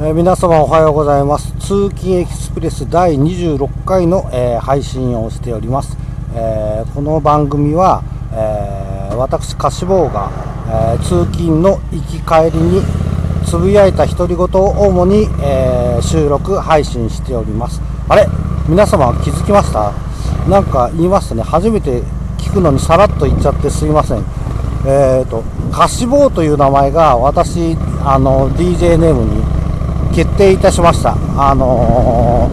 えー、皆様おはようございます。通勤エクスプレス第26回の、えー、配信をしております、えー、この番組は、え私歌詞坊が、え通勤の行き帰りにつぶやいた独り言を主に、え収録配信しております。あれ？皆様気づきました？なんか言いますとね。初めて聞くのにさらっと言っちゃってすいません。えーと、歌詞坊という名前が私あの DJ ネームに決定いたしました。あの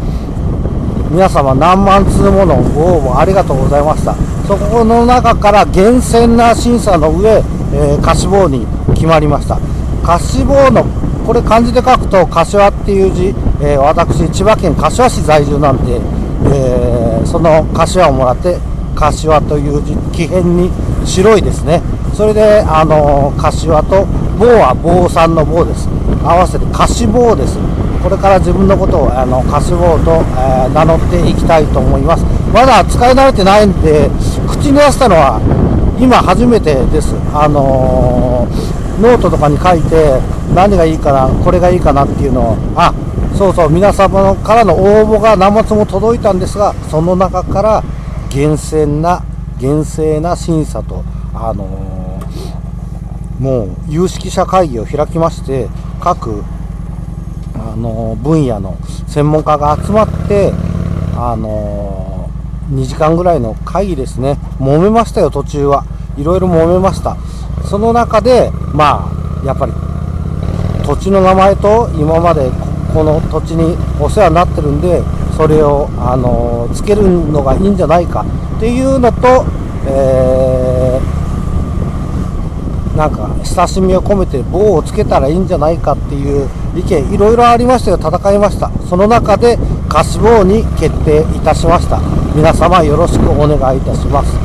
ー、皆様何万通ものご応募ありがとうございました。そこの中から厳選な審査の上、えー、歌詞棒に決まりました。歌詞棒の、これ漢字で書くと柏っていう字、えー、私、千葉県柏市在住なんで、えー、その柏をもらって、柏という字、木片に白いですね。それで、あのー、柏と棒は坊さんの棒です。合わせて歌詞棒です。これから自分のことをあの歌詞棒と、えー、名乗っていきたいと思います。まだ使い慣れてないんで口に出したのは今初めてです。あのー、ノートとかに書いて何がいいかなこれがいいかなっていうのを。あそうそう皆様からの応募が何末も届いたんですがその中から厳選な厳正な審査とあのー、もう有識者会議を開きまして各あの分野の専門家が集まってあの2時間ぐらいの会議ですね。揉めましたよ途中は。いろいろ揉めました。その中でまあやっぱり土地の名前と今までこの土地にお世話になってるんでそれをあのつけるのがいいんじゃないかっていうのと、えーなんか親しみを込めて棒をつけたらいいんじゃないかっていう意見いろいろありましたよ。戦いました。その中で貸し棒に決定いたしました。皆様よろしくお願いいたします、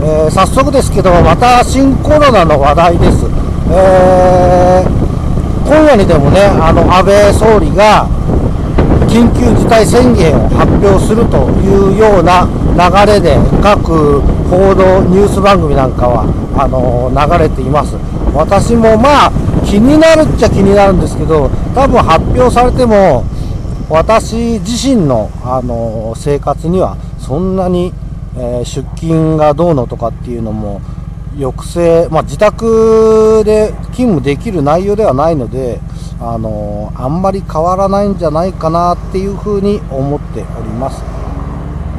えー、早速ですけどもまた新コロナの話題です、えー、今夜にでもねあの安倍総理が緊急事態宣言を発表するというような流れで各報道ニュース番組なんかはあの流れています私もまあ気になるっちゃ気になるんですけど多分発表されても私自身の、あの生活にはそんなに、えー、出勤がどうのとかっていうのも抑制、まあ、自宅で勤務できる内容ではないので、あのあんまり変わらないんじゃないかなっていうふうに思っております。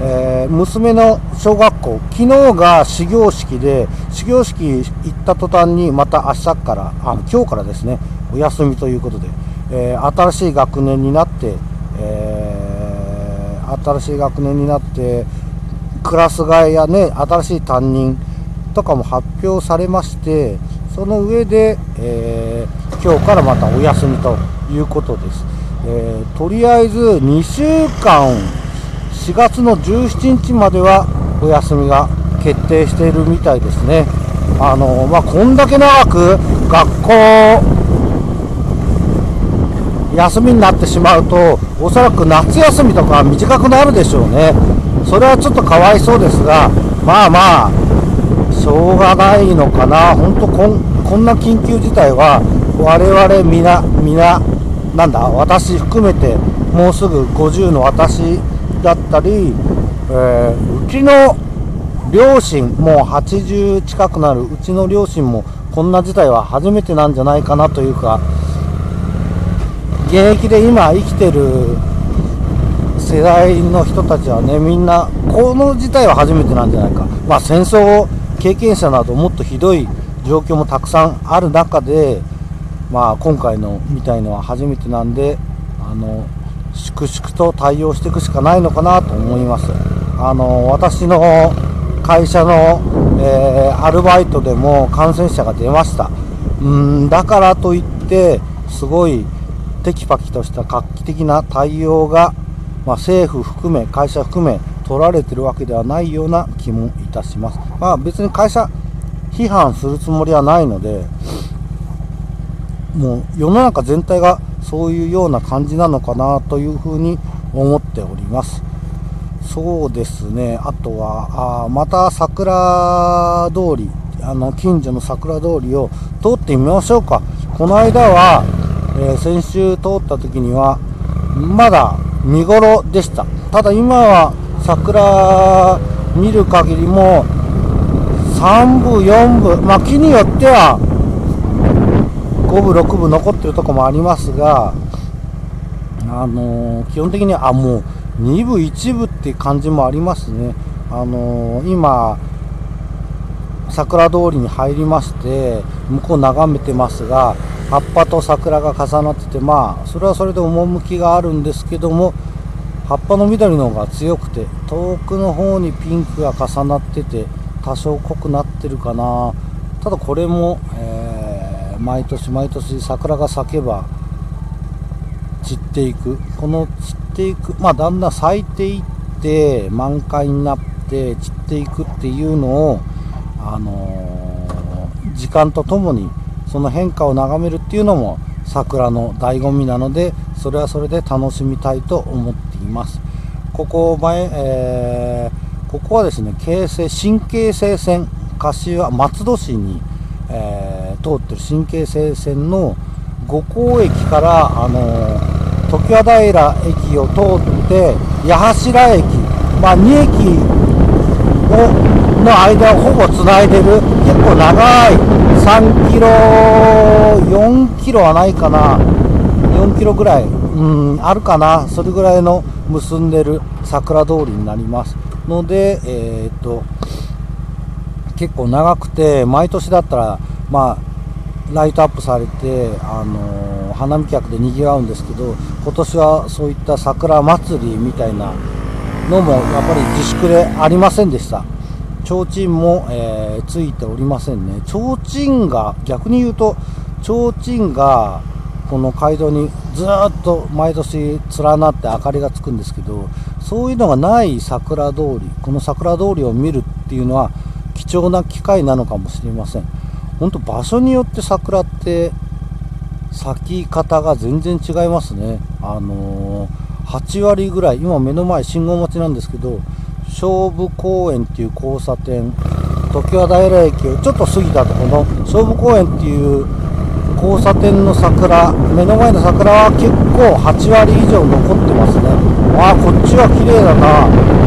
えー、娘の小学校、昨日が始業式で、始業式行った途端に、また明日から、あ今日からですね、お休みということで、えー、新しい学年になって、えー、新しい学年になって、クラス替えやね、新しい担任とかも発表されまして、その上で、え今日からまたお休みということです。えとりあえず2週間4月の17日まではお休みが決定しているみたいですね。あのまあ、こんだけ長く学校休みになってしまうとおそらく夏休みとか短くなるでしょうねそれはちょっとかわいそうですがまあまあしょうがないのかな本当こんこんな緊急事態は我々皆皆なんだ私含めてもうすぐ50の私だったり、えー、うちの両親もう80近くなるうちの両親もこんな事態は初めてなんじゃないかなというか現役で今生きてる世代の人たちはねみんなこの事態は初めてなんじゃないか。まあ戦争経験者などもっとひどい状況もたくさんある中でまあ今回のみたいのは初めてなんであの粛々と対応していくしかないのかなと思います。あの私の会社の、えー、アルバイトでも感染者が出ました。うんだからといってすごいテキパキとした画期的な対応が、まあ、政府含め会社含め取られてるわけではないような気もいたします。まあ、別に会社批判するつもりはないのでもう世の中全体がそういうような感じなのかなというふうに思っております。そうですね、あとは、あまた桜通り、あの近所の桜通りを通ってみましょうか。この間は、えー、先週通った時にはまだ見頃でしたただ今は桜見る限りも3部4部まあ木によっては5部6部残ってるとこもありますがあのー、基本的にあもう2部1部って感じもありますね。あのー、今桜通りに入りまして向こう眺めてますが葉っぱと桜が重なっててまあそれはそれで趣があるんですけども葉っぱの緑の方が強くて遠くの方にピンクが重なってて多少濃くなってるかな。ただこれも、えー、毎年毎年桜が咲けば散っていく。この散っていくまあだんだん咲いていって満開になって散っていくっていうのをあのー、時間とともにその変化を眺めるっていうのも桜の醍醐味なのでそれはそれで楽しみたいと思っています。ここ前、えー、ここはですね京成新京成線柏松戸市に、えー、通ってる新京成線の五甲駅からあの常盤平駅を通って八柱駅まあ2駅をの間をほぼつないでる結構長い3キロ4キロはないかな4キロぐらいうんあるかなそれぐらいの結んでる桜通りになります。のでえー、っと結構長くて毎年だったらまあライトアップされて、あのー、花見客でにぎわうんですけど今年はそういった桜祭りみたいなのもやっぱり自粛でありませんでした。提灯も、えー、ついておりませんね提灯が逆に言うと提灯がこの街道にずっと毎年連なって明かりがつくんですけどそういうのがない桜通りこの桜通りを見るっていうのは貴重な機会なのかもしれません本当場所によって桜って咲き方が全然違いますね。あのー、8割ぐらい今目の前信号待ちなんですけど勝負公園っていう交差点常盤平駅をちょっと過ぎたところの勝負公園っていう交差点の桜目の前の桜は結構8割以上残ってますね。ああこっちは綺麗だな。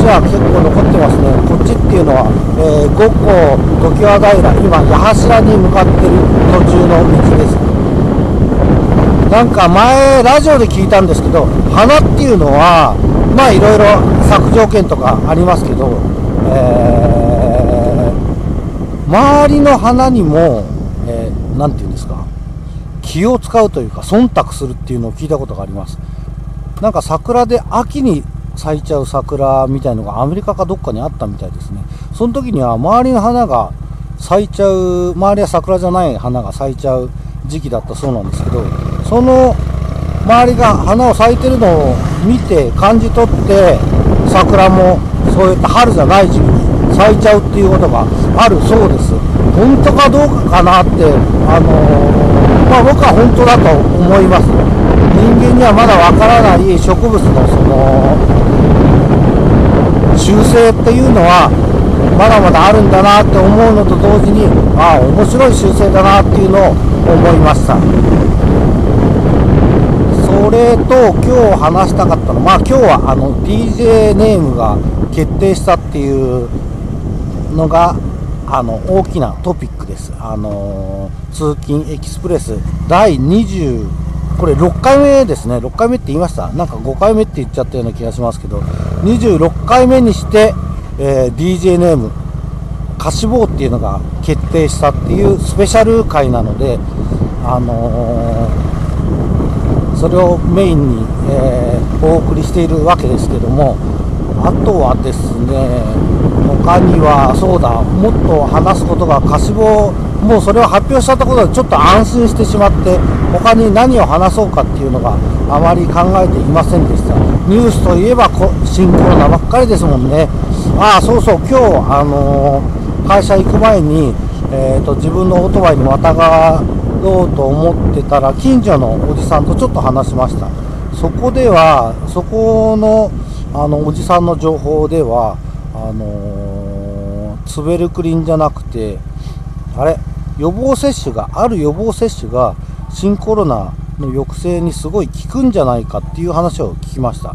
ちは結構残ってますね。こっちっていうのは、えー、五湖常盤平今八柱に向かってる途中の道です。なんか前ラジオで聞いたんですけど花っていうのはまあいろいろ削条件とかありますけど、えー、周りの花にも、えー、て言うんですか気を使うというか忖度するっていうのを聞いたことがあります。なんか桜で秋に咲いちゃう桜みたいのがアメリカかどっかにあったみたいですね。その時には周りの花が咲いちゃう周りは桜じゃない花が咲いちゃう時期だったそうなんですけどその周りが花を咲いてるのを見て感じ取って桜もそういった春じゃない時期に咲いちゃうっていうことがあるそうです。本当かどうかかなってあのー、まあ、僕は本当だと思います。人間にはまだわからない植物のその習性っていうのはまだまだあるんだなって思うのと同時にああ面白い習性だなっていうのを思いましたそれと今日話したかったのまあ今日はあの DJ ネームが決定したっていうのがあの大きなトピックです。あの通勤エキスプレス第20これ6回目ですね、6回目って言いました、なんか5回目って言っちゃったような気がしますけど、26回目にして、えー、DJ ネーム、歌詞棒っていうのが決定したっていうスペシャル回なので、あのーそれをメインに、えー、お送りしているわけですけどもあとはですね他にはそうだもっと話すことが貸し棒もうそれを発表したところでちょっと安心してしまって他に何を話そうかっていうのがあまり考えていませんでした。ニュースといえば新コロナばっかりですもんね。ああそうそう今日、あのー、会社行く前に、えーと、自分のオートバイにまたがろうと思ってたら近所のおじさんとちょっと話しました。そこではそこのあのおじさんの情報ではあのー、ツベルクリンじゃなくてあれ？予防接種がある予防接種が新コロナの抑制にすごい効くんじゃないかっていう話を聞きました。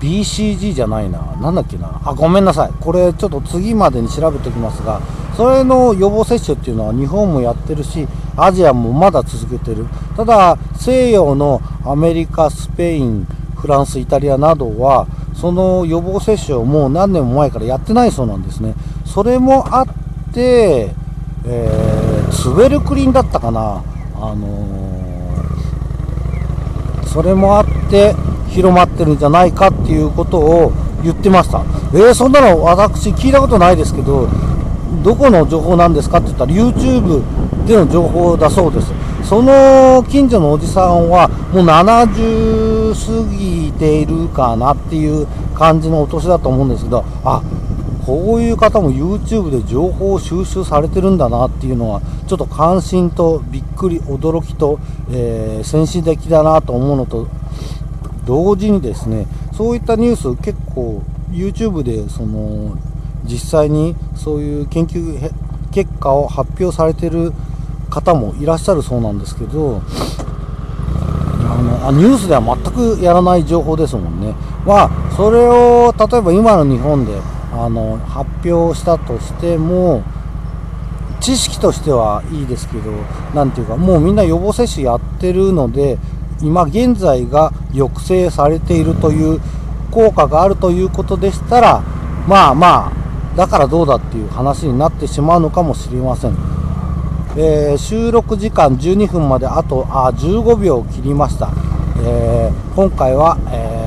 BCG じゃないな。なんだっけな。あごめんなさい。これちょっと次までに調べておきますがそれの予防接種っていうのは日本もやってるしアジアもまだ続けてる。ただ西洋のアメリカスペインフランスイタリアなどはその予防接種をもう何年も前からやってないそうなんですねそれもあってえー、ツベルクリンだったかな、あのー、それもあって広まってるんじゃないかっていうことを言ってました。えー、そんなの私聞いたことないですけど、どこの情報なんですかって言ったら YouTube での情報だそうです。その近所のおじさんはもう70過ぎているかなっていう感じのお年だと思うんですけど、あ、こういう方も YouTube で情報を収集されてるんだなっていうのはちょっと関心とびっくり驚きと、えー、先進的だなと思うのと同時にですねそういったニュース結構 YouTube でその実際にそういう研究結果を発表されてる方もいらっしゃるそうなんですけどあのあニュースでは全くやらない情報ですもんね。まあそれを例えば今の日本であの発表したとしても知識としてはいいですけど何ていうかもうみんな予防接種やってるので今現在が抑制されているという効果があるということでしたらまあまあだからどうだっていう話になってしまうのかもしれません、えー、収録時間12分まであとあ15秒切りました、えー、今回は、えー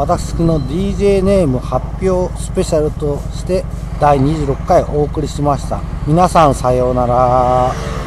私の DJ ネーム発表スペシャルとして第26回お送りしました。皆さんさようなら。